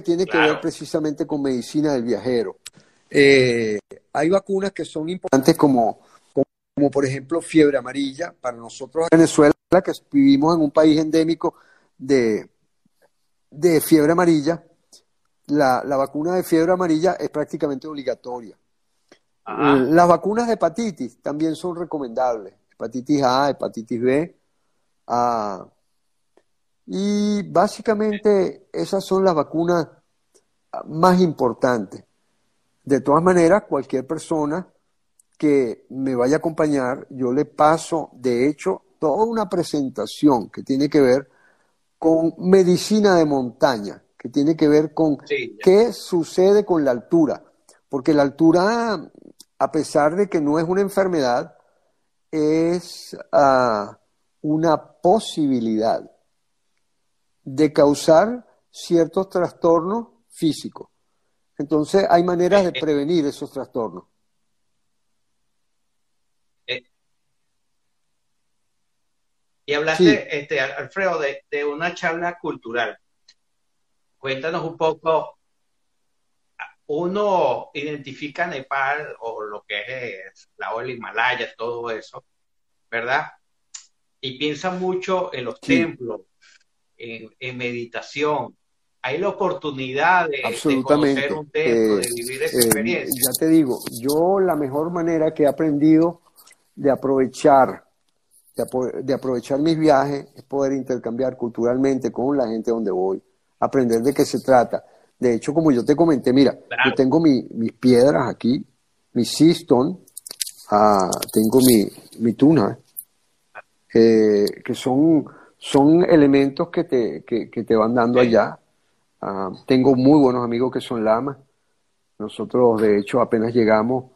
Que tiene que ver precisamente con medicina del viajero. Eh, hay vacunas que son importantes como, como, por ejemplo fiebre amarilla para nosotros en Venezuela, que vivimos en un país endémico de, de fiebre amarilla, la, vacuna de fiebre amarilla es prácticamente obligatoria. Las vacunas de hepatitis también son recomendables. Hepatitis A, hepatitis B. y básicamente esas son las vacunas más importantes. De todas maneras, cualquier persona que me vaya a acompañar, yo le paso, de hecho, toda una presentación que tiene que ver con medicina de montaña, que tiene que ver con qué sucede con la altura. Porque la altura, a pesar de que no es una enfermedad, es ah, una posibilidad de causar ciertos trastornos físicos. Entonces hay maneras de eh, eh. prevenir esos trastornos. Y hablaste, este, Alfredo, de, una charla cultural. Cuéntanos un poco. Uno identifica Nepal o lo que es la ola Himalaya, todo eso, ¿verdad? Y piensa mucho en los templos, en, meditación, hay la oportunidad de, conocer un templo, de vivir esa eh, experiencia. Ya te digo, yo la mejor manera que he aprendido de aprovechar de, aprovechar mis viajes es poder intercambiar culturalmente con la gente donde voy, aprender de qué se trata. De hecho, como yo te comenté, mira, yo tengo mis piedras aquí, mi siston, ah, tengo mi, mi tuna, eh, que son, son elementos que te, que, te van dando allá. Ah, tengo muy buenos amigos que son lamas. Nosotros, de hecho, apenas llegamos,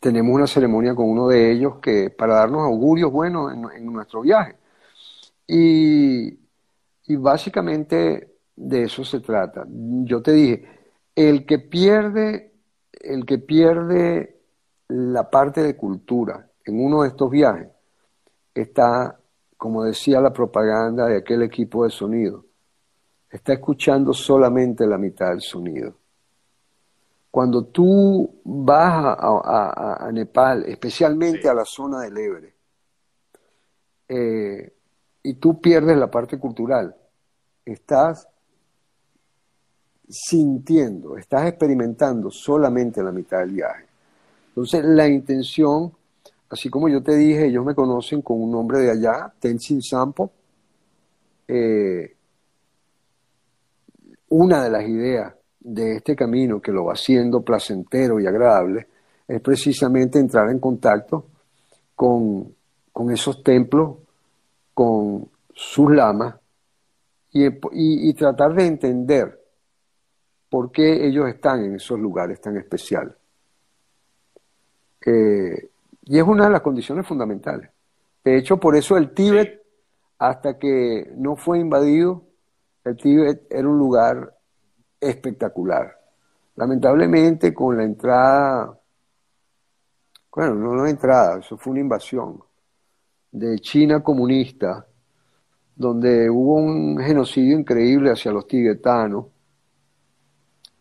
tenemos una ceremonia con uno de ellos que para darnos augurios buenos en, nuestro viaje. Y, básicamente de eso se trata. Yo te dije, el que pierde, el que pierde la parte de cultura en uno de estos viajes está, como decía la propaganda de aquel equipo de sonido, está escuchando solamente la mitad del sonido. Cuando tú vas a, Nepal, especialmente a la zona del Ebre, eh, y tú pierdes la parte cultural, estás sintiendo, estás experimentando solamente la mitad del viaje. Entonces, la intención, así como yo te dije, ellos me conocen con un nombre de allá, Tenzin Sampo. Eh, una de las ideas de este camino que lo va haciendo placentero y agradable es precisamente entrar en contacto con, esos templos, con sus lamas y, tratar de entender por qué ellos están en esos lugares tan especiales. Eh, y es una de las condiciones fundamentales. De hecho, por eso el Tíbet, hasta que no fue invadido, el Tíbet era un lugar espectacular. Lamentablemente con la entrada, bueno, no la entrada, eso fue una invasión de China comunista, donde hubo un genocidio increíble hacia los tibetanos,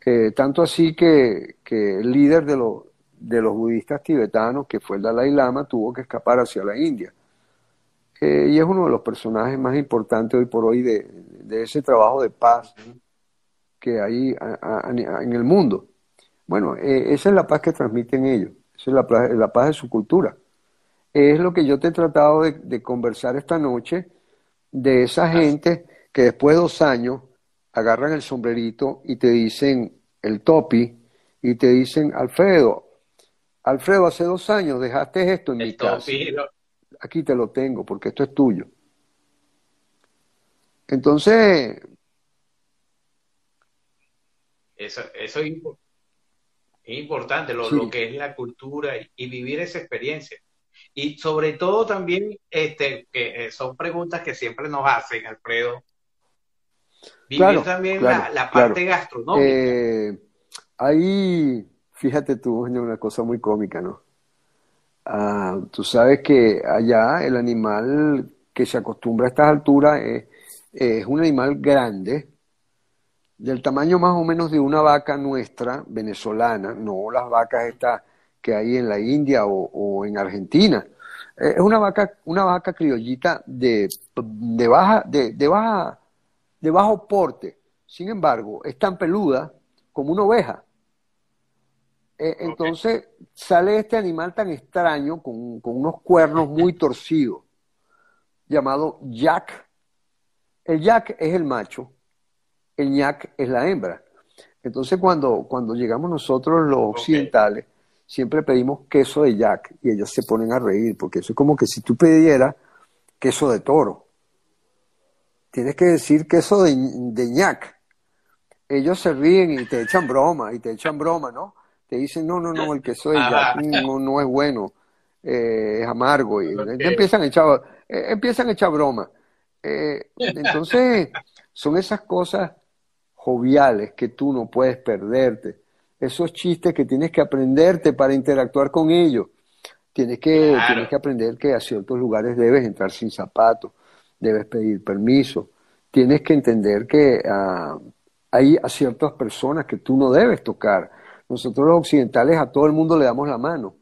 eh, tanto así que, el líder de, los de los budistas tibetanos, que fue el Dalai Lama, tuvo que escapar hacia la India. Eh, y es uno de los personajes más importantes hoy por hoy de, de ese trabajo de paz que hay en el mundo. Bueno, eh, esa es la paz que transmiten ellos, esa es la, la, paz de su cultura. Es lo que yo te he tratado de, conversar esta noche de esa gente que después de dos años agarran el sombrerito y te dicen el topi y te dicen, Alfredo, Alfredo, hace dos años dejaste esto en mi casa. Aquí te lo tengo porque esto es tuyo. Entonces... Eso, eso es, importante, lo, que es la cultura y, vivir esa experiencia. Y sobre todo también, este, que eh, son preguntas que siempre nos hacen, Alfredo. Vivir también la, parte gastronómica. Eh, ahí, fíjate tú, una cosa muy cómica, ¿no? Ah, tú sabes que allá el animal que se acostumbra a estas alturas es, un animal grande, del tamaño más o menos de una vaca nuestra, venezolana, no las vacas estas que hay en la India o, en Argentina. Es una vaca, una vaca criollita de, de baja, de, de, baja, de bajo porte. Sin embargo, es tan peluda como una oveja. E, entonces sale este animal tan extraño, con, con unos cuernos muy torcidos, llamado Jack el yak es el macho, el ñac es la hembra. Entonces cuando, cuando llegamos nosotros los occidentales, siempre pedimos queso de yak y ellos se ponen a reír, porque eso es como que si tú pidieras queso de toro. Tienes que decir queso de, de ñac. Ellos se ríen y te echan broma, y te echan broma, ¿no? Te dicen, no, no, no, el queso de yak no, es bueno, eh, es amargo. Y empiezan a echar, eh, empiezan a echar broma. Eh, entonces, son esas cosas joviales que tú no puedes perderte. Esos chistes que tienes que aprenderte para interactuar con ellos. Tienes que, tienes que aprender que a ciertos lugares debes entrar sin zapatos, debes pedir permiso. Tienes que entender que ah, hay a ciertas personas que tú no debes tocar. Nosotros los occidentales a todo el mundo le damos la mano.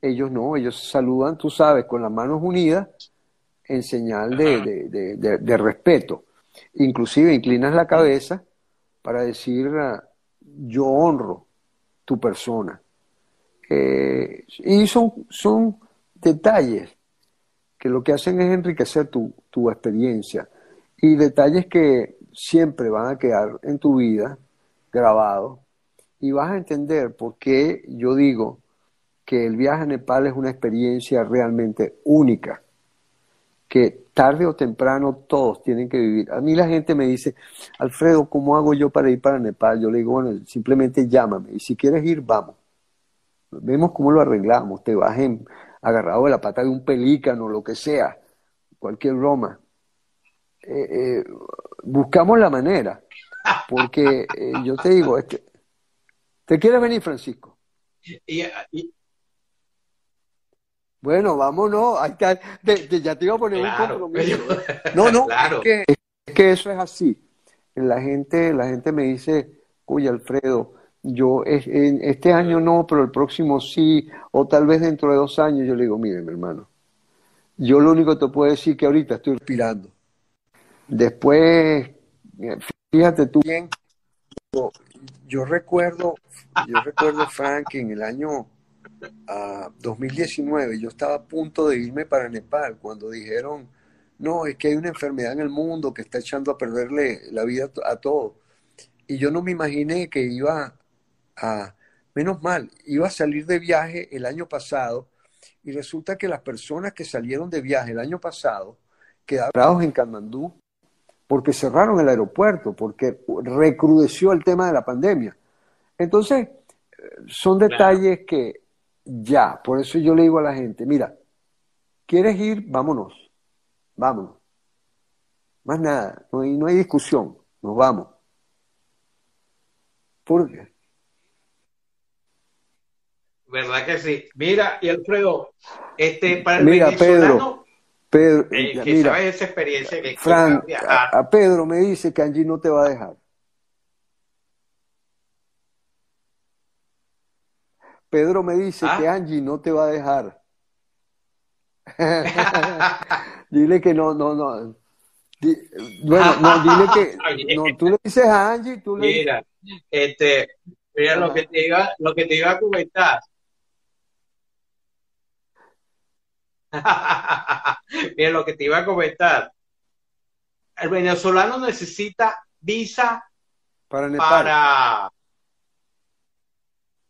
Ellos no, ellos saludan, tú sabes, con las manos unidas en señal de, respeto. Inclusive inclinas la cabeza para decir ah, yo honro tu persona. Eh, y son, son detalles que lo que hacen es enriquecer tu, tu experiencia y detalles que siempre van a quedar en tu vida grabados y vas a entender por qué yo digo que el viaje a Nepal es una experiencia realmente única que tarde o temprano todos tienen que vivir. A mí la gente me dice, Alfredo, ¿cómo hago yo para ir para Nepal? Yo le digo, bueno, simplemente llámame y si quieres ir, vamos. Vemos cómo lo arreglamos, te vas agarrado de la pata de un pelícano, lo que sea, cualquier broma. Eh, eh, buscamos la manera, porque eh, yo te digo, ¿te quieres venir, Francisco? y, bueno, vámonos. Ahí está. ya te iba a poner un compromiso. No, no, es, que, eso es así. La gente, la gente me dice, uy, Alfredo, yo este año no, pero el próximo sí, o tal vez dentro de dos años. Yo le digo, mire, mi hermano, yo lo único que te puedo decir es que ahorita estoy respirando. Después, fíjate tú bien, yo, recuerdo, yo recuerdo, Frank, en el año a 2019, yo estaba a punto de irme para Nepal cuando dijeron, no, es que hay una enfermedad en el mundo que está echando a perderle la vida a todos. Y yo no me imaginé que iba a, menos mal, iba a salir de viaje el año pasado y resulta que las personas que salieron de viaje el año pasado quedaron en Katmandú porque cerraron el aeropuerto, porque recrudeció el tema de la pandemia. Entonces, son detalles que ya. Por eso yo le digo a la gente, mira, ¿quieres ir? Vámonos, vámonos. Más nada, no hay, no hay discusión, nos vamos. ¿Por qué? ¿Verdad que sí? Mira, y Alfredo, este, para el mira, Pedro, Pedro eh, que mira, esa experiencia que Frank, a Pedro me dice que Angie no te va a dejar. Pedro me dice que ¿Ah? Angie no te va a dejar. dile que no, no, no. bueno, no, dile que no, tú le dices a Angie, tú le Mira, este, mira lo que te iba, lo que te iba a comentar. mira lo que te iba a comentar. El venezolano necesita visa para, para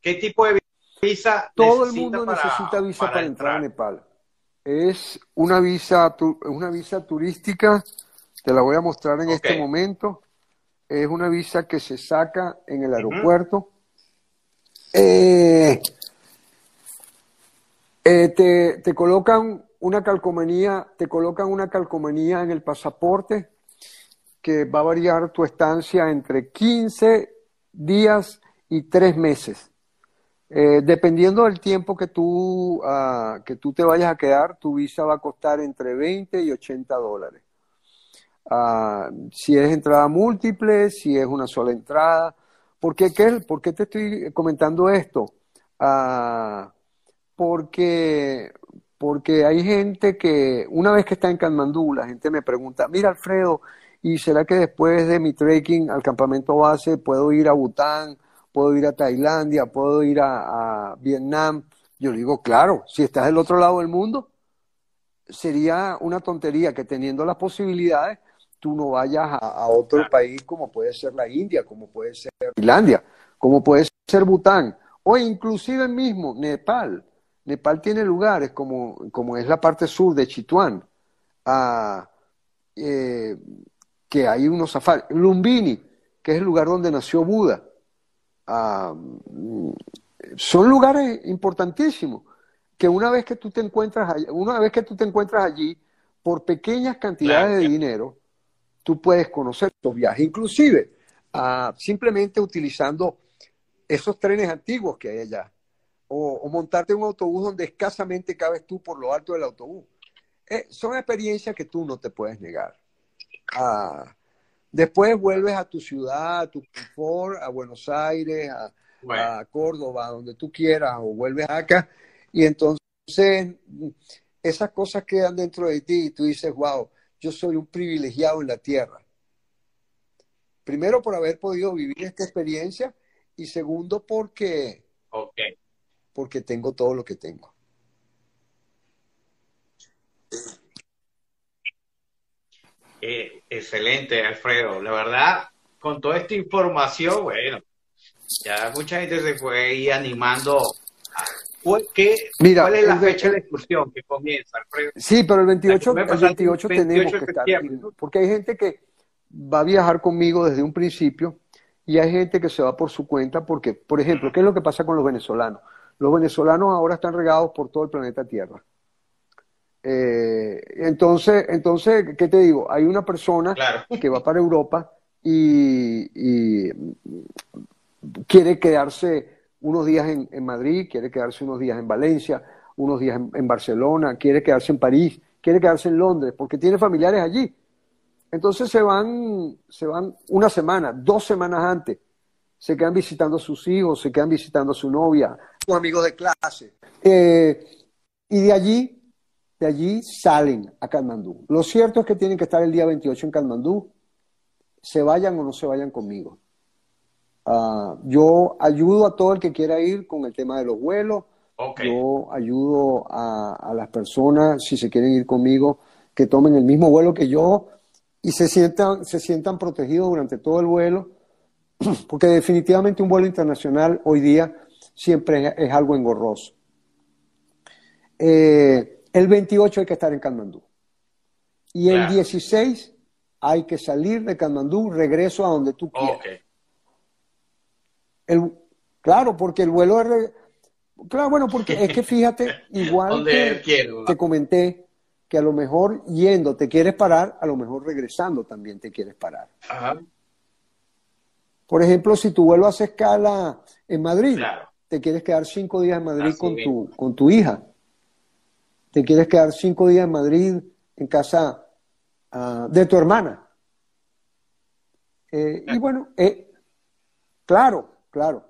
¿qué tipo de visa todo el mundo necesita visa para, entrar. a Nepal. Es una visa, una visa turística, te la voy a mostrar en este momento. Es una visa que se saca en el aeropuerto. Eh, eh, te, colocan una calcomanía, te colocan una calcomanía en el pasaporte que va a variar tu estancia entre 15 días y 3 meses. Eh, dependiendo del tiempo que tú, ah, que tú te vayas a quedar, tu visa va a costar entre 20 y 80 dólares. Ah, si es entrada múltiple, si es una sola entrada. ¿Por qué, ¿Por qué te estoy comentando esto? Ah, porque, porque hay gente que, una vez que está en Kanmandú, la gente me pregunta, mira Alfredo, ¿y será que después de mi trekking al campamento base puedo ir a Bután, puedo ir a Tailandia, puedo ir a, Vietnam? Yo digo, claro, si estás del otro lado del mundo, sería una tontería que teniendo las posibilidades tú no vayas a, otro país como puede ser la India, como puede ser Tailandia, como puede ser Bután, o inclusive mismo Nepal. Nepal tiene lugares como, como es la parte sur de Chituán, eh, que hay unos safaris. Lumbini, que es el lugar donde nació Buda. son lugares importantísimos que una vez que tú te encuentras allí, una vez que tú te encuentras allí por pequeñas cantidades de dinero tú puedes conocer estos viajes, inclusive ah, simplemente utilizando esos trenes antiguos que hay allá, o, montarte un autobús donde escasamente cabes tú por lo alto del autobús. Eh, son experiencias que tú no te puedes negar. Ah, después vuelves a tu ciudad, a tu confort, a Buenos Aires, a, a Córdoba, donde tú quieras, o vuelves acá, y entonces esas cosas quedan dentro de ti y tú dices, wow, yo soy un privilegiado en la tierra. Primero por haber podido vivir esta experiencia y segundo porque, porque tengo todo lo que tengo. Eh, excelente, Alfredo. La verdad, con toda esta información, bueno, ya mucha gente se fue ir animando ¿Qué, Mira, ¿Cuál es la fecha de excursión que comienza, Alfredo? Sí, pero el 28, el 28, tenemos que estar. Porque hay gente que va a viajar conmigo desde un principio y hay gente que se va por su cuenta porque, por ejemplo, ¿qué es lo que pasa con los venezolanos? Los venezolanos ahora están regados por todo el planeta Tierra. Eh, entonces, entonces, ¿qué te digo? Hay una persona que va para Europa y, y quiere quedarse unos días en, Madrid, quiere quedarse unos días en Valencia, unos días en, Barcelona, quiere quedarse en París, quiere quedarse en Londres, porque tiene familiares allí. Entonces se van, se van una semana, dos semanas antes, se quedan visitando a sus hijos, se quedan visitando a su novia, sus amigos de clase. Eh, y de allí, de allí salen a Kalmandú. Lo cierto es que tienen que estar el día 28 en Kalmandú, se vayan o no se vayan conmigo. Ah, yo ayudo a todo el que quiera ir con el tema de los vuelos. Yo ayudo a, las personas, si se quieren ir conmigo, que tomen el mismo vuelo que yo y se sientan, se sientan protegidos durante todo el vuelo, porque definitivamente un vuelo internacional hoy día siempre es, algo engorroso. Eh, el 28 hay que estar en Katmandú. Y el 16 hay que salir de Katmandú, regreso a donde tú quieras. El, claro, porque el vuelo es... Claro, bueno, porque es que fíjate, igual que te comenté, que a lo mejor yendo te quieres parar, a lo mejor regresando también te quieres parar. Por ejemplo, si tu vuelo hace escala en Madrid, te quieres quedar cinco días en Madrid con tu, con tu hija. Te quieres quedar cinco días en Madrid en casa ah, de tu hermana. Eh, y bueno, eh, claro, claro.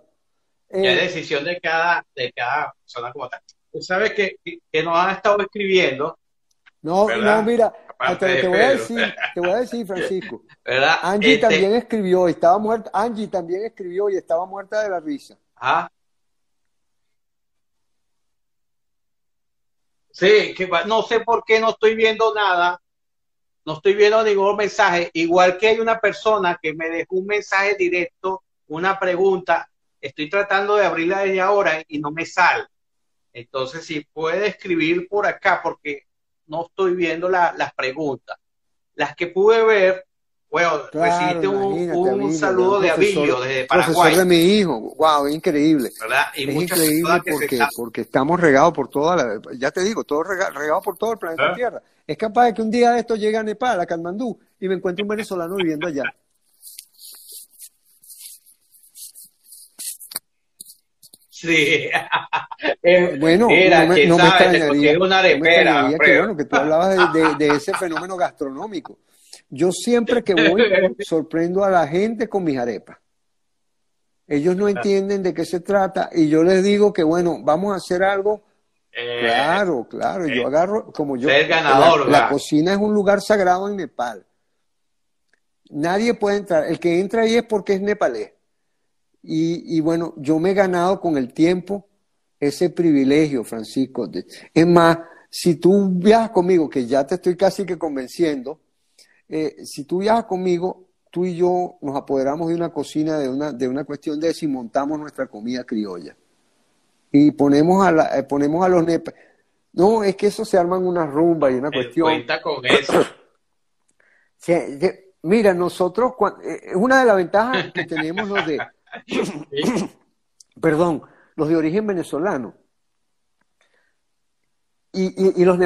ya es eh, decisión de cada, de cada persona como tal. Tú sabes que, que nos han estado escribiendo. No, no, mira, te, voy a decir, te voy a decir, Francisco. ¿verdad? Angie este también escribió y estaba muerta. Angie también escribió y estaba muerta de la risa. Ajá. Sí, que no sé por qué no estoy viendo nada, no estoy viendo ningún mensaje, igual que hay una persona que me dejó un mensaje directo una pregunta estoy tratando de abrirla desde ahora y no me sale. Entonces, si puede escribir por acá, porque no estoy viendo las preguntas. Las que pude ver, bueno, recibiste un, saludo de Avillo desde Paraguay. Profesor de mi hijo, wow, increíble. ¿verdad? es increíble porque, porque estamos regados por toda la, ya te digo, todo regado por todo el planeta ¿Ah? Tierra. Es capaz de que un día de esto llegue a Nepal, a Katmandú, y me encuentre un venezolano viviendo allá. Sí. Eh, bueno, no me, no me extrañaría, una arepera, que, bueno, que tú hablabas de, de, ese fenómeno gastronómico. Yo siempre que voy sorprendo a la gente con mis arepas. Ellos no entienden de qué se trata y yo les digo que bueno, vamos a hacer algo. Eh, claro, claro. yo eh, agarro, como yo. ganador, la, la cocina es un lugar sagrado en Nepal. Nadie puede entrar. El que entra ahí es porque es nepalés. Y, bueno, yo me he ganado con el tiempo ese privilegio, Francisco. Es más, si tú viajas conmigo, que ya te estoy casi que convenciendo, eh, si tú viajas conmigo, tú y yo nos apoderamos de una cocina, de una, de una cuestión de si montamos nuestra comida criolla. Y ponemos a, la, eh, ponemos a los nepa. No, es que eso se arman una rumba y una cuestión. Cuenta con eso. mira, nosotros, eh, es una de las ventajas que tenemos los de perdón, los de origen venezolano. Y, y, los,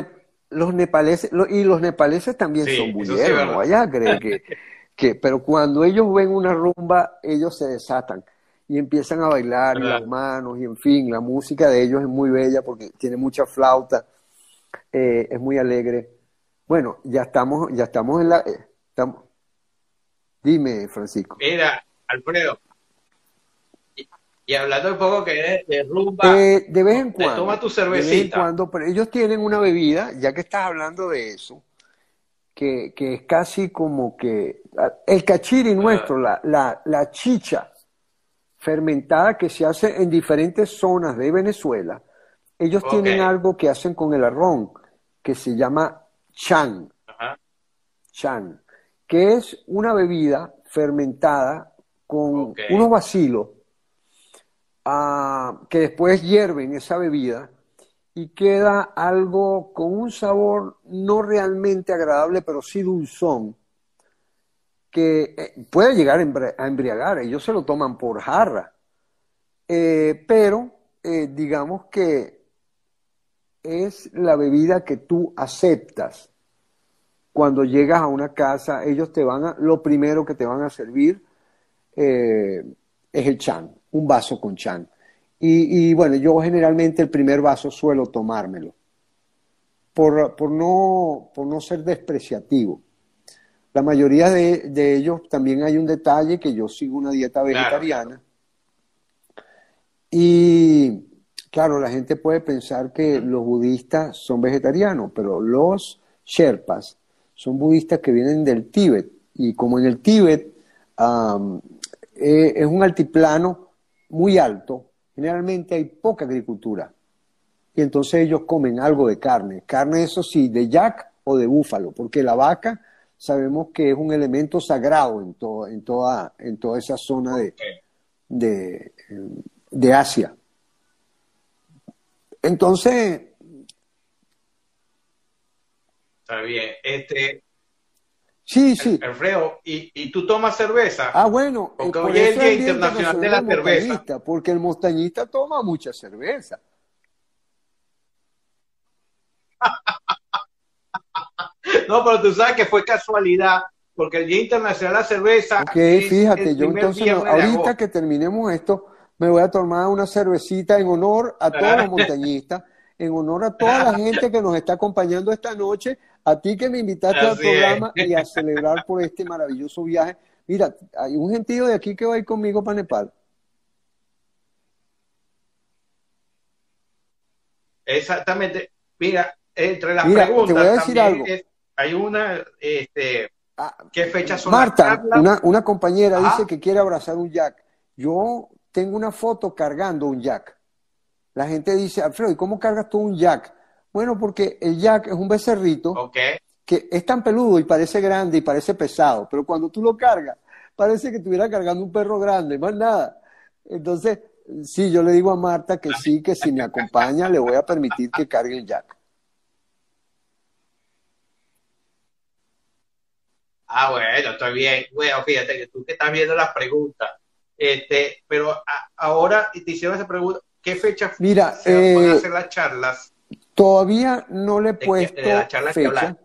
los nepaleses, y los nepaleses también son bulleros, no vayas a creer que, que, pero cuando ellos ven una rumba, ellos se desatan y empiezan a bailar y las manos y en fin, la música de ellos es muy bella porque tiene mucha flauta, eh, es muy alegre. Bueno, ya estamos, ya estamos en la, eh, estamos, dime Francisco. Mira, Alfredo, y hablando un poco que de rumba, eh, de vez en cuando, toma tu cervecita. De vez en cuando, pero ellos tienen una bebida, ya que estás hablando de eso, que, que es casi como que el cachiri nuestro, la, la, la chicha fermentada que se hace en diferentes zonas de Venezuela, ellos tienen algo que hacen con el arrón, que se llama chan. Chan, que es una bebida fermentada con unos vacilos que después hierven esa bebida y queda algo con un sabor no realmente agradable, pero sí dulzón, que eh, puede llegar a embriagar. Ellos se lo toman por jarra, eh, pero eh, digamos que es la bebida que tú aceptas. Cuando llegas a una casa, ellos te van a, lo primero que te van a servir es el chan un vaso con chan. Y, bueno, yo generalmente el primer vaso suelo tomármelo, por, por, no, por no ser despreciativo. La mayoría de, ellos también hay un detalle que yo sigo una dieta vegetariana. Y claro, la gente puede pensar que los budistas son vegetarianos, pero los Sherpas son budistas que vienen del Tíbet. Y como en el Tíbet eh, es un altiplano muy alto, generalmente hay poca agricultura. Y entonces ellos comen algo de carne. Carne, eso sí, de yak o de búfalo, porque la vaca sabemos que es un elemento sagrado en, en, toda, en toda esa zona de, de, de Asia. Entonces. Está bien. Este, Sí, sí. Alfredo, ¿y, ¿y tú tomas cerveza? Ah, bueno. Porque hoy es el Día Internacional de la Cerveza. Porque el montañista toma mucha cerveza. no, pero tú sabes que fue casualidad, porque el Día Internacional de la Cerveza. Ok, fíjate, yo entonces, ahorita que terminemos esto, me voy a tomar una cervecita en honor a todos los montañistas, en honor a toda la gente que nos está acompañando esta noche a ti que me invitaste al programa y a celebrar por este maravilloso viaje. Mira, hay un gentío de aquí que va a ir conmigo para Nepal. Exactamente. Mira, entre las preguntas te voy a decir algo. hay una, este, ah, ¿qué fecha son? Marta, una, una, compañera dice que quiere abrazar un jack. Yo tengo una foto cargando un jack. La gente dice, Alfredo, ¿y cómo cargas tú un jack? Bueno, porque el jack es un becerrito que es tan peludo y parece grande y parece pesado, pero cuando tú lo cargas, parece que estuviera cargando un perro grande, más nada. Entonces, sí, yo le digo a Marta que sí, que si me acompaña le voy a permitir que cargue el jack. Ah, bueno, está bien. Bueno, fíjate que tú que estás viendo las preguntas. Este, pero ahora te hicieron esa pregunta, ¿qué fecha Mira, se van a eh, hacer las charlas? Todavía no le he puesto de la charla que fecha,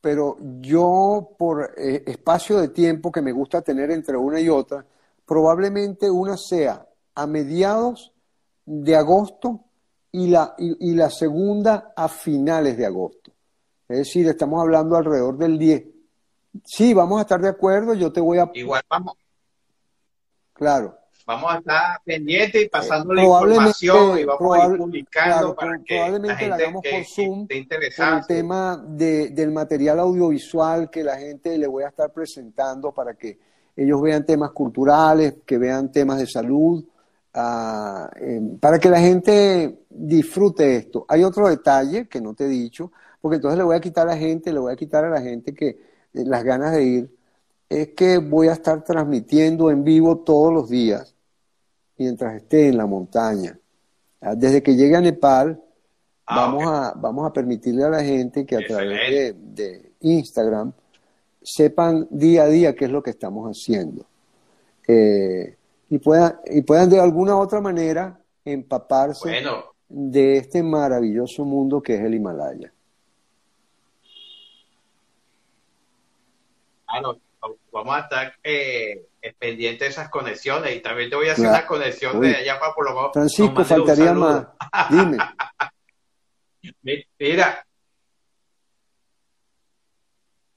pero yo por eh, espacio de tiempo que me gusta tener entre una y otra, probablemente una sea a mediados de agosto y la, y, y la segunda a finales de agosto. Es decir, estamos hablando alrededor del 10. Sí, vamos a estar de acuerdo, yo te voy a... Igual vamos, Claro. Vamos a estar pendientes y pasando la información y vamos a ir publicando claro, para que la probablemente la gente hagamos que, por Zoom, por el tema de- del material audiovisual que la gente le voy a estar presentando para que ellos vean temas culturales, que vean temas de salud, ah, eh, para que la gente disfrute esto. Hay otro detalle que no te he dicho, porque entonces le voy a quitar a la gente, le voy a quitar a la gente que eh, las ganas de ir, es que voy a estar transmitiendo en vivo todos los días mientras esté en la montaña. Ah, Desde que llegue a Nepal, Ah, vamos, a, vamos a permitirle a la gente que a través de, Instagram sepan día a día qué es lo que estamos haciendo. Eh, y, puedan, y puedan de alguna otra manera empaparse Bueno, de este maravilloso mundo que es el Himalaya. claro, vamos a estar eh, pendientes de esas conexiones y también te voy a hacer Claro. una conexión Uy. de allá para por lo menos. Francisco, faltaría más. Dime. Mi- Mira,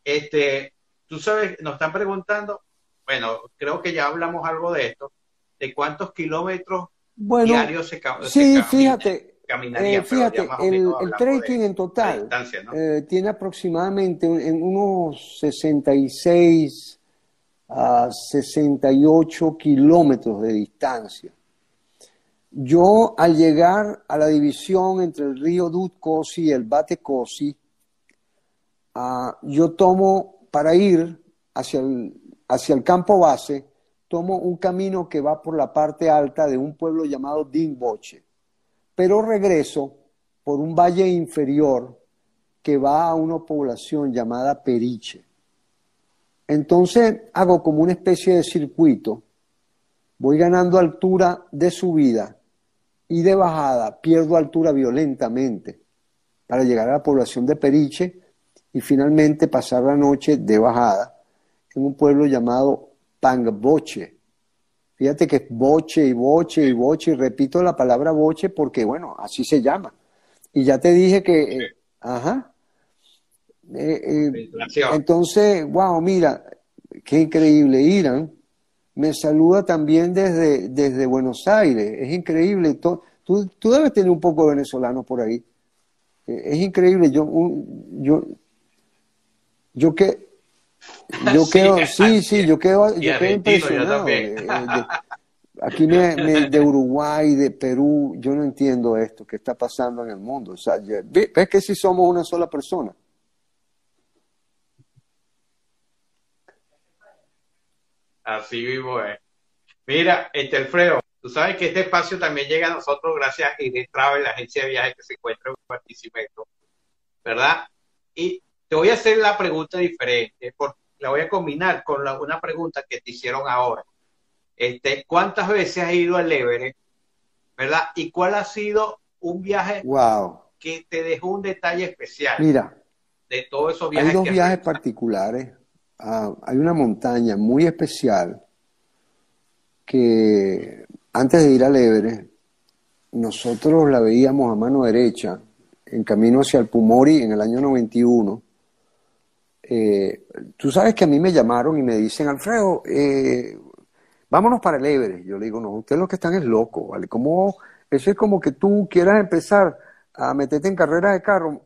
este, tú sabes, nos están preguntando, bueno, creo que ya hablamos algo de esto, de cuántos kilómetros Bueno, diarios se, se sí, camina- fíjate, caminaría, eh, fíjate, el, el trekking en total eh, tiene aproximadamente en unos 66 a 68 kilómetros de distancia. Yo, al llegar a la división entre el río Dutkosi y el Bate Kosi, ah, yo tomo para ir hacia el, hacia el campo base, tomo un camino que va por la parte alta de un pueblo llamado Dinboche, pero regreso por un valle inferior que va a una población llamada Periche. Entonces hago como una especie de circuito, voy ganando altura de subida y de bajada, pierdo altura violentamente para llegar a la población de Periche y finalmente pasar la noche de bajada en un pueblo llamado Pangboche. Fíjate que es boche y boche y boche, y repito la palabra boche porque, bueno, así se llama. Y ya te dije que, eh, ajá. Eh, eh, entonces, wow, mira, qué increíble. Irán me saluda también desde, desde Buenos Aires. Es increíble. Tú, tú debes tener un poco de venezolanos por ahí. Eh, Es increíble. Yo, un- yo, yo que, yo Sí, quedo, sí, sí, yo quedo, yo quedo yo impresionado. también. de- de- aquí me, me- de Uruguay, de Perú, yo no entiendo esto que está pasando en el mundo. O sea, ves que si somos una sola persona. Así vivo es. Mira, este Alfredo, tú sabes que este espacio también llega a nosotros gracias a Ide Travel, la agencia de viajes que se encuentra en Barquisimeto, ¿verdad? Y te voy a hacer la pregunta diferente, porque la voy a combinar con la- una pregunta que te hicieron ahora. Este, ¿Cuántas veces has ido al Everest, verdad? ¿Y cuál ha sido un viaje Wow. que te dejó un detalle especial Mira, de todos esos viajes hay dos que viajes particulares. Ah, hay una montaña muy especial que antes de ir al Everest, nosotros la veíamos a mano derecha en camino hacia el Pumori en el año 91. Eh, tú sabes que a mí me llamaron y me dicen, Alfredo, eh, vámonos para el Everest. Yo le digo, no, ustedes lo que están es loco, ¿vale? ¿Cómo? Eso es como que tú quieras empezar a meterte en carreras de carro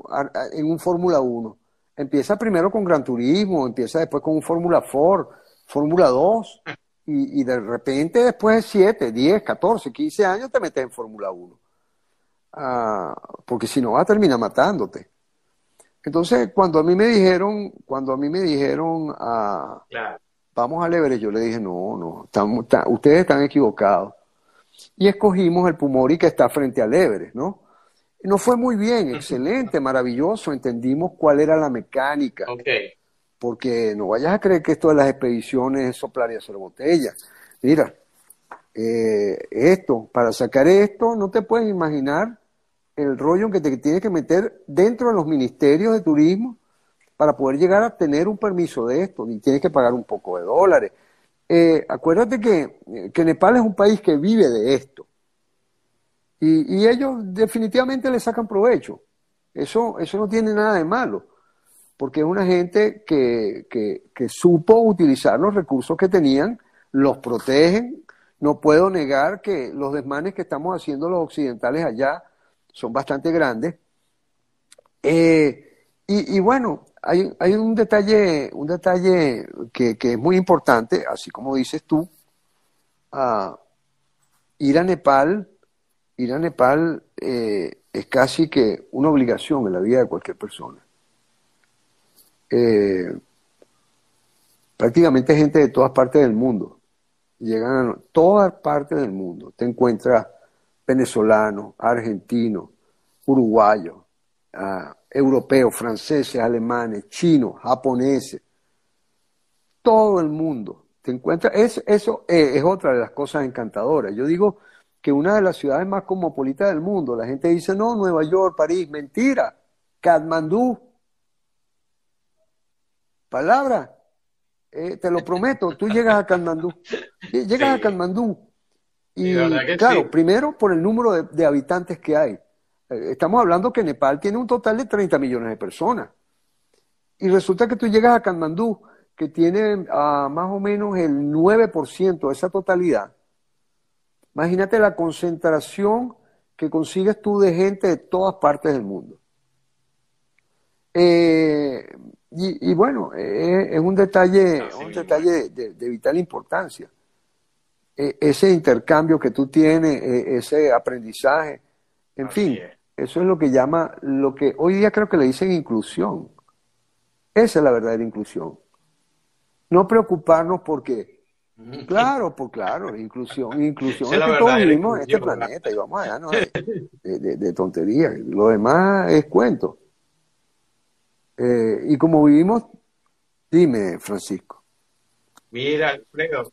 en un Fórmula 1. Empieza primero con Gran Turismo, empieza después con un Fórmula Ford, Fórmula 2, y, y de repente después de 7, 10, 14, 15 años te metes en Fórmula 1. Ah, porque si no vas a terminar matándote. Entonces, cuando a mí me dijeron, cuando a mí me dijeron, ah, Claro. vamos al Everest, yo le dije, no, no, estamos- ustedes están equivocados. y escogimos el Pumori que está frente al Everest, ¿no? No fue muy bien, excelente, maravilloso, entendimos cuál era la mecánica. Porque no vayas a creer que esto de las expediciones es soplar y hacer botella. Mira, eh, esto, para sacar esto, no te puedes imaginar el rollo que te tienes que meter dentro de los ministerios de turismo para poder llegar a tener un permiso de esto, y tienes que pagar un poco de dólares. Eh, acuérdate que, que Nepal es un país que vive de esto. Y, ellos definitivamente le sacan provecho. Eso, eso no tiene nada de malo, porque es una gente que, que, supo utilizar los recursos que tenían, los protegen. No puedo negar que los desmanes que estamos haciendo los occidentales allá son bastante grandes. Eh, y, bueno, hay, hay, un detalle, un detalle que, es muy importante, así como dices tú, ir a Nepal ir a Nepal eh, es casi que una obligación en la vida de cualquier persona. Eh, prácticamente gente de todas partes del mundo. Llegan a todas partes del mundo. Te encuentras venezolanos, argentinos, uruguayos, ah, europeos, franceses, alemanes, chinos, japoneses. Todo el mundo. Te encuentras. eso es otra de las cosas encantadoras. Yo digo que una de las ciudades más cosmopolitas del mundo. La gente dice, no, Nueva York, París, mentira. Katmandú. Palabra. Eh, te lo prometo, tú llegas a Katmandú. Llegas a Katmandú. Y claro, primero por el número de, habitantes que hay. Eh, estamos hablando que Nepal tiene un total de 30 millones de personas. Y resulta que tú llegas a Katmandú, que tiene ah, más o menos el 9% de esa totalidad Imagínate la concentración que consigues tú de gente de todas partes del mundo. Eh, y, bueno, es un detalle, un detalle de, vital importancia. E, ese intercambio que tú tienes, e, ese aprendizaje, en fin, eso es lo que llama, lo que hoy día creo que le dicen inclusión. Esa es la verdadera inclusión. No preocuparnos porque Claro, pues claro, inclusión, inclusión es, que todos vivimos en este planeta y vamos allá, ¿no? De, de, tonterías. Lo demás es cuento. Eh, y como vivimos, dime, Francisco. Mira, Alfredo.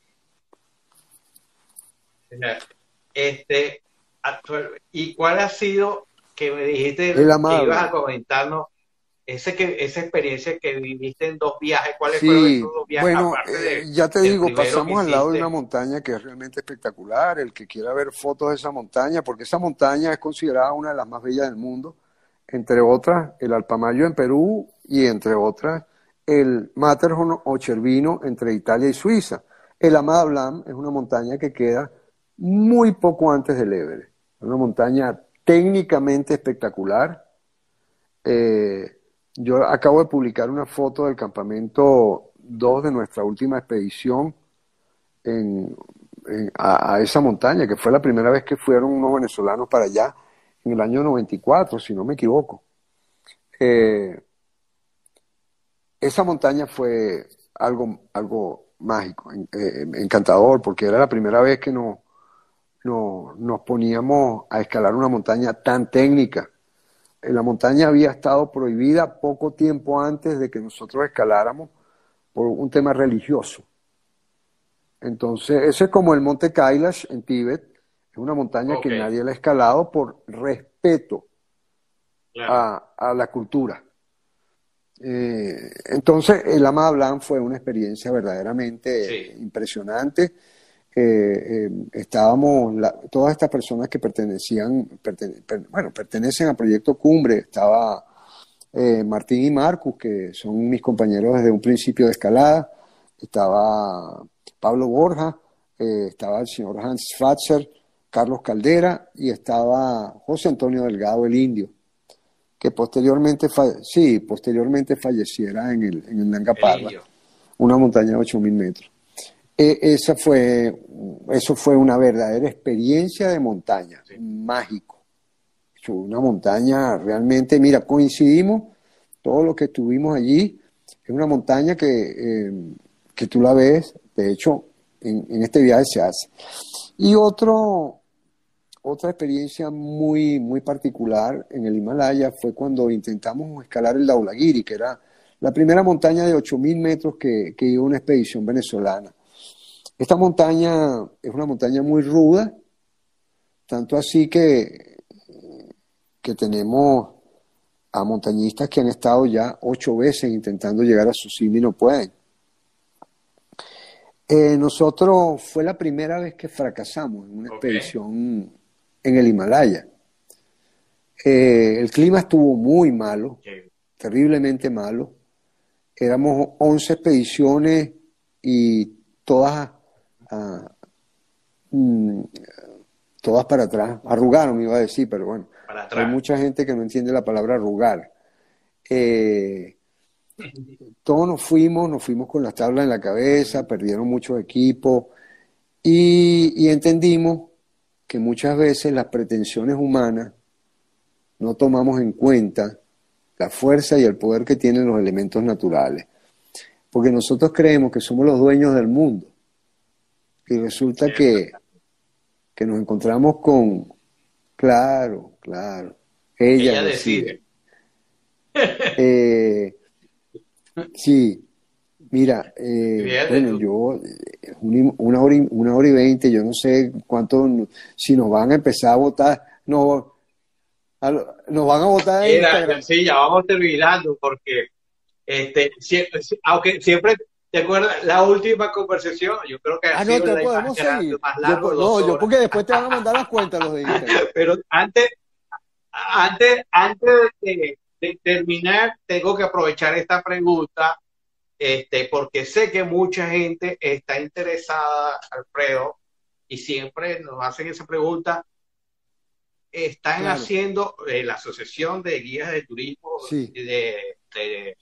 Este, actual, ¿y cuál ha sido que me dijiste que ibas a comentarnos ese que, esa experiencia que viviste en dos viajes, ¿cuáles fueron esos dos viajes? Bueno, eh, ya te digo, pasamos al lado de una montaña que es realmente espectacular, el que quiera ver fotos de esa montaña, porque esa montaña es considerada una de las más bellas del mundo, entre otras el Alpamayo en Perú y entre otras el Matterhorn o Cervino entre Italia y Suiza. El Amada Blanc es una montaña que queda muy poco antes del Everest, una montaña técnicamente espectacular. Eh, yo acabo de publicar una foto del campamento 2 de nuestra última expedición a, esa montaña, que fue la primera vez que fueron unos venezolanos para allá en el año 94, si no me equivoco. Eh, esa montaña fue algo, algo mágico, encantador, porque era la primera vez que nos poníamos a escalar una montaña tan técnica la montaña había estado prohibida poco tiempo antes de que nosotros escaláramos por un tema religioso. Entonces, ese es como el monte Kailash en Tíbet, es una montaña que nadie la ha escalado por respeto a, la cultura. Eh, entonces, el Amada fue una experiencia verdaderamente impresionante. Eh, eh, estábamos, todas estas personas que pertenecían, bueno, pertenecen al proyecto Cumbre, estaba eh, Martín y Marcus, que son mis compañeros desde un principio de escalada, estaba Pablo Borja, estaba el señor Hans Fatzer, Carlos Caldera y estaba José Antonio Delgado, el indio, que posteriormente, sí, posteriormente falleciera en el, en el Nanga una montaña de 8.000 metros. E, esa fue, eso fue una verdadera experiencia de montaña, mágico. Una montaña realmente, mira, coincidimos, todo lo que estuvimos allí, es una montaña que, eh, que tú la ves, de hecho, en, este viaje se hace. Y otro, otra experiencia muy, muy particular en el Himalaya fue cuando intentamos escalar el Daulagiri, que era la primera montaña de 8.000 metros que, que iba una expedición venezolana. Esta montaña es una montaña muy ruda, tanto así que, que tenemos a montañistas que han estado ya ocho veces intentando llegar a su cima y no pueden. Eh, nosotros fue la primera vez que fracasamos en una expedición en el Himalaya. Eh, el clima estuvo muy malo, terriblemente malo. Éramos 11 expediciones y todas, mm, todas para atrás. Arrugaron, iba a decir, pero bueno. Hay mucha gente que no entiende la palabra arrugar. Eh, todos nos fuimos, nos fuimos con las tablas en la cabeza, perdieron muchos equipos y entendimos que muchas veces las pretensiones humanas no tomamos en cuenta la fuerza y el poder que tienen los elementos naturales. Porque nosotros creemos que somos los dueños del mundo. Y resulta que, que nos encontramos con, claro, claro, ella, decide. Eh, sí, Mira, eh, bueno, yo, una hora, y, una hora y veinte, yo no sé cuánto, si nos van a empezar a votar, no, nos van a votar en Sí, ya vamos terminando, porque, este, aunque siempre, ¿te acuerdas? La última conversación, yo creo que ha ah, sido no, te podemos seguir. Más largo, no, yo porque después te van a mandar las cuentas los de Pero antes, antes, antes de, de terminar, tengo que aprovechar esta pregunta este, porque sé que mucha gente está interesada, Alfredo, y siempre nos hacen esa pregunta. Están haciendo eh, la Asociación de Guías de Turismo, de, de,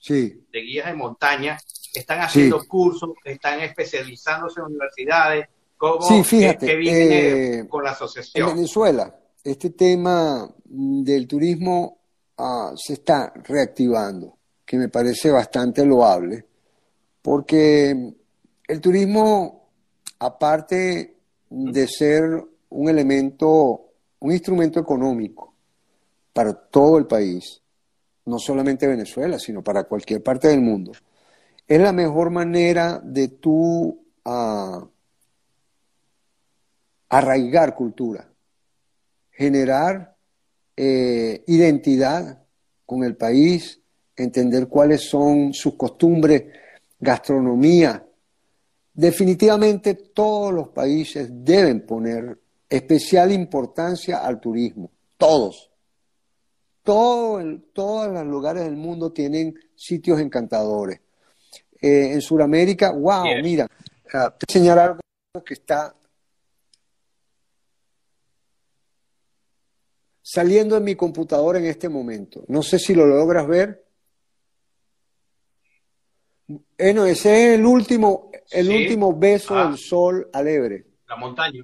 guías de montaña, están haciendo cursos, están especializándose en universidades. ¿Cómo sí, fíjate, que viene eh, con la asociación? En Venezuela, este tema del turismo ah, se está reactivando, que me parece bastante loable porque el turismo, aparte de ser un elemento, un instrumento económico para todo el país, no solamente Venezuela, sino para cualquier parte del mundo, es la mejor manera de tú ah, arraigar cultura, generar eh, identidad con el país, entender cuáles son sus costumbres, gastronomía. Definitivamente todos los países deben poner especial importancia al turismo, todos. Todo todos los lugares del mundo tienen sitios encantadores. Eh, en Sudamérica, wow, mira, uh, te enseñar algo que está saliendo en mi computadora en este momento. No sé si lo logras ver. Bueno, ese es el último, el último beso del ah. sol al Ebre. La montaña.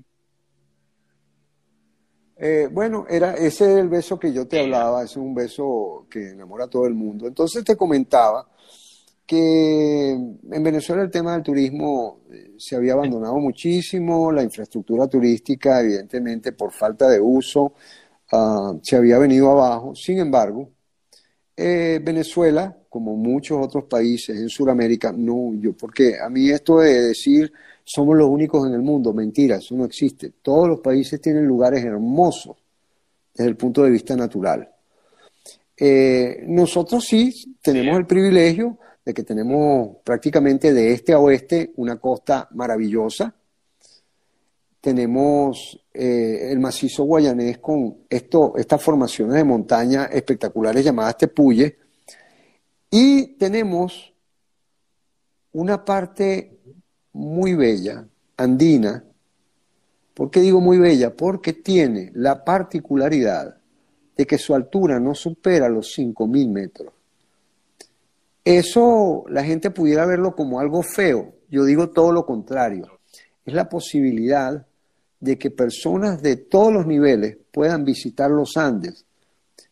Eh, bueno, era, ese es el beso que yo te hablaba, es un beso que enamora a todo el mundo. Entonces te comentaba que en Venezuela el tema del turismo eh, se había abandonado muchísimo, la infraestructura turística, evidentemente, por falta de uso, ah, se había venido abajo. Sin embargo, eh, Venezuela como muchos otros países en Sudamérica, no, yo, porque a mí esto de decir somos los únicos en el mundo, mentira, eso no existe. Todos los países tienen lugares hermosos desde el punto de vista natural. Eh, nosotros sí tenemos el privilegio de que tenemos prácticamente de este a oeste una costa maravillosa. Tenemos eh, el macizo guayanés con estas formaciones de montaña espectaculares llamadas tepuyes, y tenemos una parte muy bella, andina. ¿Por qué digo muy bella? Porque tiene la particularidad de que su altura no supera los 5.000 metros. Eso la gente pudiera verlo como algo feo. Yo digo todo lo contrario. Es la posibilidad de que personas de todos los niveles puedan visitar los Andes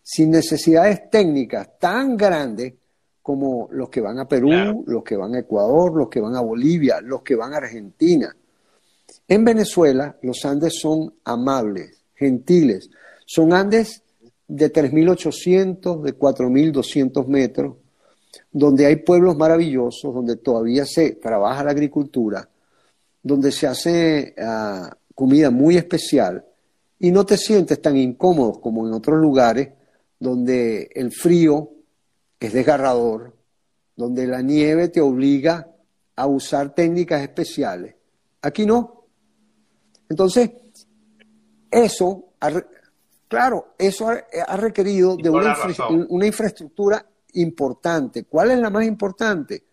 sin necesidades técnicas tan grandes como los que van a Perú, los que van a Ecuador, los que van a Bolivia, los que van a Argentina. En Venezuela los Andes son amables, gentiles. Son Andes de 3.800, de 4.200 metros, donde hay pueblos maravillosos, donde todavía se trabaja la agricultura, donde se hace ah, comida muy especial y no te sientes tan incómodo como en otros lugares donde el frío es desgarrador, donde la nieve te obliga a usar técnicas especiales. Aquí no. Entonces, eso, claro, eso ha, requerido de una, una infraestructura importante. ¿Cuál es la más importante?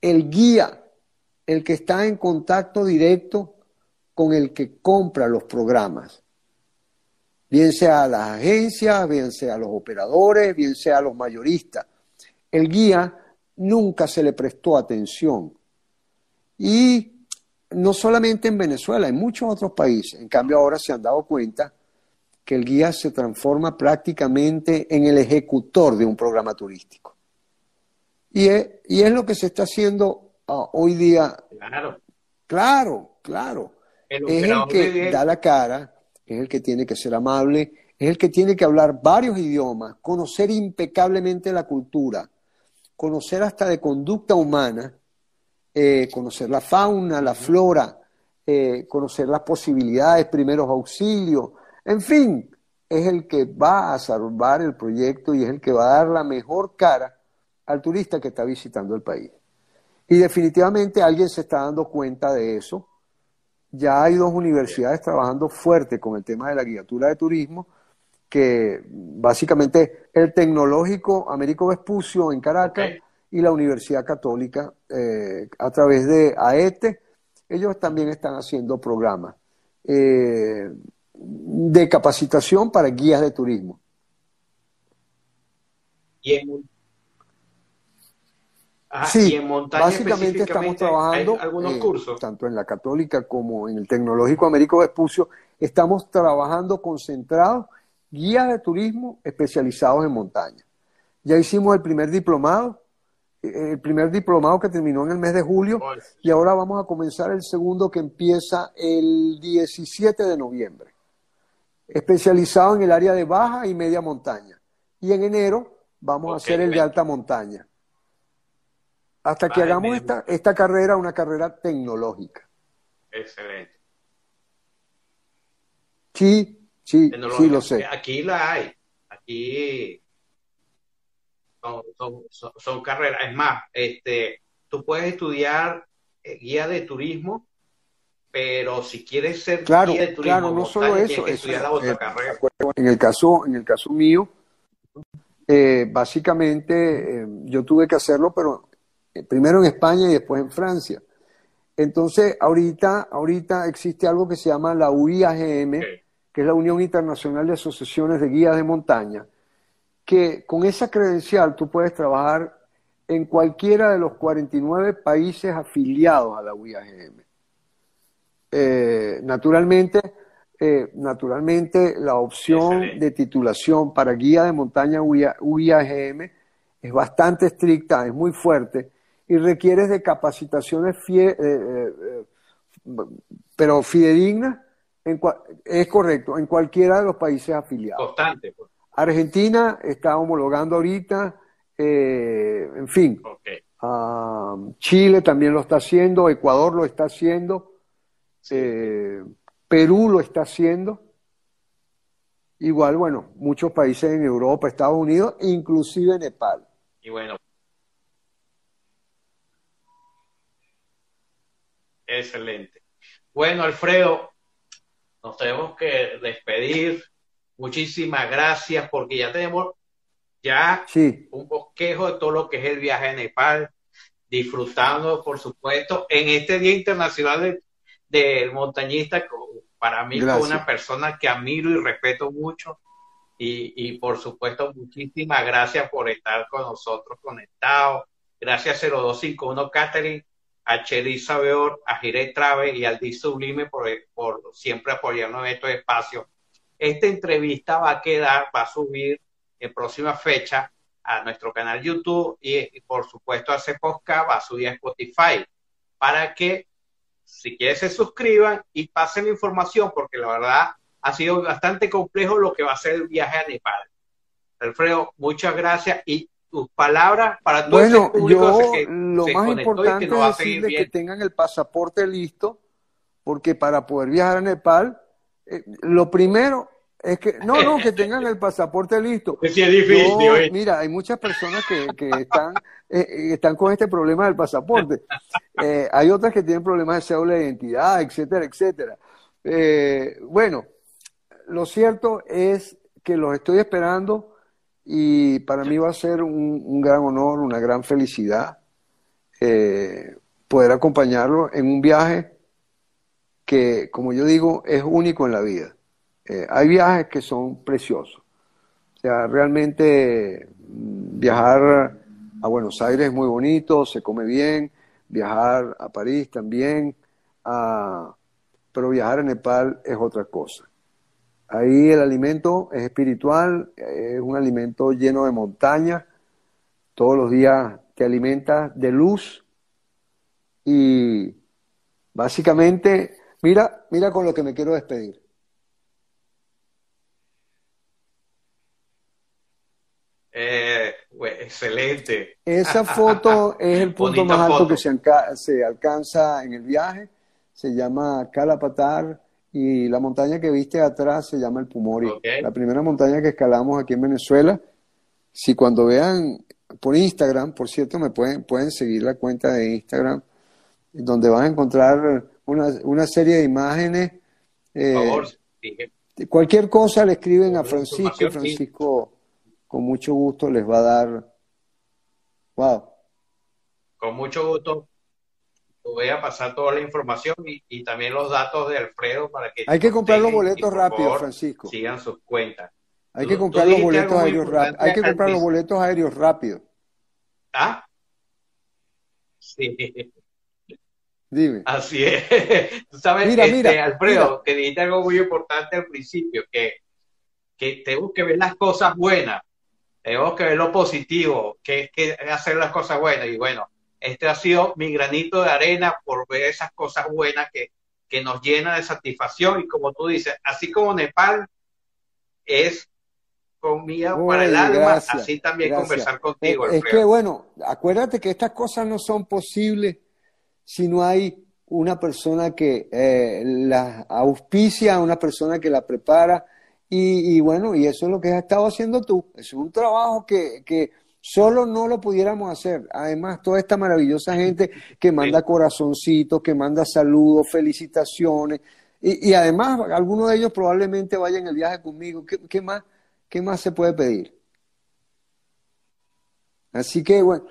El guía, el que está en contacto directo con el que compra los programas. Bien sea las agencias, bien sea los operadores, bien sea los mayoristas. El guía nunca se le prestó atención. Y no solamente en Venezuela, en muchos otros países. En cambio, ahora se han dado cuenta que el guía se transforma prácticamente en el ejecutor de un programa turístico. Y es, y es lo que se está haciendo ah, hoy día. Claro. Claro, claro. es el que da la cara, es el que tiene que ser amable, es el que tiene que hablar varios idiomas, conocer impecablemente la cultura, conocer hasta de conducta humana, eh, conocer la fauna, la flora, eh, conocer las posibilidades, primeros auxilios, en fin, es el que va a salvar el proyecto y es el que va a dar la mejor cara al turista que está visitando el país. Y definitivamente alguien se está dando cuenta de eso. Ya hay dos universidades trabajando fuerte con el tema de la guiatura de turismo, que básicamente el Tecnológico Américo Vespucio en Caracas y la Universidad Católica eh, a través de AETE, ellos también están haciendo programas. Eh, de capacitación para guías de turismo. Y en, sí, básicamente estamos trabajando algunos eh, cursos. tanto en la católica como en el tecnológico Américo Vespucio, estamos trabajando concentrados guías de turismo especializados en montaña. Ya hicimos el primer diplomado, eh, el primer diplomado que terminó en el mes de julio y ahora vamos a comenzar el segundo que empieza el 17 de noviembre especializado en el área de baja y media montaña. Y en enero vamos a hacer el de alta montaña. Hasta que hagamos esta, esta carrera una carrera tecnológica. Excelente. Sí, sí, sí lo sé. Aquí la hay. Aquí son, carreras. Es más, este, tú puedes estudiar eh, guía de turismo pero si quieres ser claro, guía de turismo, claro, no solo eso, estudiar otra eh, carrera. En el caso, en el caso mío, eh, básicamente eh, yo tuve que hacerlo, pero primero en España y después en Francia. Entonces, ahorita, ahorita existe algo que se llama la UIAGM, que es la Unión Internacional de Asociaciones de Guías de Montaña, que con esa credencial tú puedes trabajar en cualquiera de los 49 países afiliados a la UIAGM. Eh, naturalmente, eh, naturalmente, la opción de titulación para guía de montaña UIAGM es bastante estricta, es muy fuerte y requiere de capacitaciones eh, pero fidedignas, es correcto, en cualquiera de los países afiliados. Constante. Pues. Argentina está homologando ahorita, en fin. Ah, Chile también lo está haciendo, Ecuador lo está haciendo. Eh, Perú lo está haciendo. Igual, bueno, muchos países en Europa, Estados Unidos, inclusive Nepal. Y bueno. Excelente. Bueno, Alfredo, nos tenemos que despedir. Muchísimas gracias porque ya tenemos ya un bosquejo de todo lo que es el viaje a Nepal, disfrutando, por supuesto, en este Día Internacional de del montañista, para mí fue una persona que admiro y respeto mucho. Y, por supuesto, muchísimas gracias por estar con nosotros conectados. Gracias 0251 Catherine, a Chelisa Beor, a Jiré Trave y al Di Sublime por, por siempre apoyarnos en estos espacios. Esta entrevista va a quedar, va a subir en próxima fecha a nuestro canal YouTube y, por supuesto ese podcast va a subir a Spotify para que si quieres se suscriban y pasen la información, porque la verdad ha sido bastante complejo lo que va a ser el viaje a Nepal. Alfredo, muchas gracias y tus palabras para todo bueno, yo lo más importante es decirles que tengan el pasaporte listo, porque para poder viajar a Nepal, eh, lo primero es que, no, no, que tengan el pasaporte listo. Es difícil. mira, hay muchas personas que, que están, eh, están con este problema del pasaporte. Eh, hay otras que tienen problemas de cédula de identidad, etcétera, etcétera. bueno, lo cierto es que los estoy esperando y para mí va a ser un, gran honor, una gran felicidad eh, poder acompañarlo en un viaje que, como yo digo, es único en la vida. Eh, hay viajes que son preciosos. O sea, realmente mm, viajar a Buenos Aires es muy bonito, se come bien, viajar a París también, pero viajar a Nepal es otra cosa. Ahí el alimento es espiritual, es un alimento lleno de montaña. Todos los días te alimentas de luz y básicamente, mira, mira con lo que me quiero despedir. Eh, excelente. Esa foto es el punto más alto que se, se, alcanza en el viaje. Se llama Calapatar y la montaña que viste atrás se llama el Pumori. La primera montaña que escalamos aquí en Venezuela. Si cuando vean por Instagram, por cierto, me pueden, pueden seguir la cuenta de Instagram, donde van a encontrar una, una serie de imágenes. Eh, por favor, Cualquier cosa le escriben a Francisco Francisco con mucho gusto les va a dar. Wow. Con mucho gusto voy a pasar toda la información y, también los datos de Alfredo para que... Hay que comprar los boletos rápido, Francisco. Sigan sus cuentas. Hay que comprar los boletos aéreos rápido. Hay que comprar los boletos aéreos rápido. ¿Ah? Sí. Dime. Así es. Tú sabes, mira, este, mira, Alfredo, te dijiste algo muy importante al principio, que, que tenemos que ver las cosas buenas, tenemos que ver lo positivo, que es que hacer las cosas buenas. Y bueno, este ha sido mi granito de arena por ver esas cosas buenas que, que nos llena de satisfacción y como tú dices, así como Nepal es comida para el alma, así también conversar contigo. Es, que bueno, acuérdate que estas cosas no son posibles si no hay una persona que eh, la auspicia, una persona que la prepara y, y, bueno, y eso es lo que has estado haciendo tú. Es un trabajo que, que Solo no lo pudiéramos hacer. Además, toda esta maravillosa gente que manda corazoncitos, que manda saludos, felicitaciones. Y, además, algunos de ellos probablemente vayan el viaje conmigo. ¿Qué, más, ¿Qué más se puede pedir? Así que, bueno,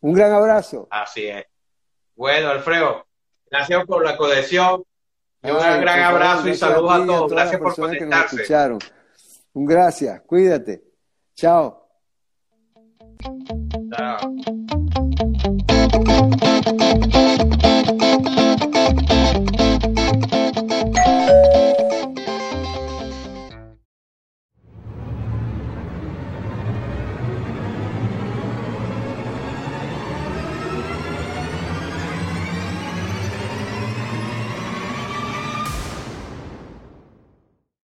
un gran abrazo. Así es. Bueno, Alfredo, gracias por la conexión. Un gran abrazo y saludos a, todos. Gracias por conectarse. Un gracias. Cuídate. Chao. Chao.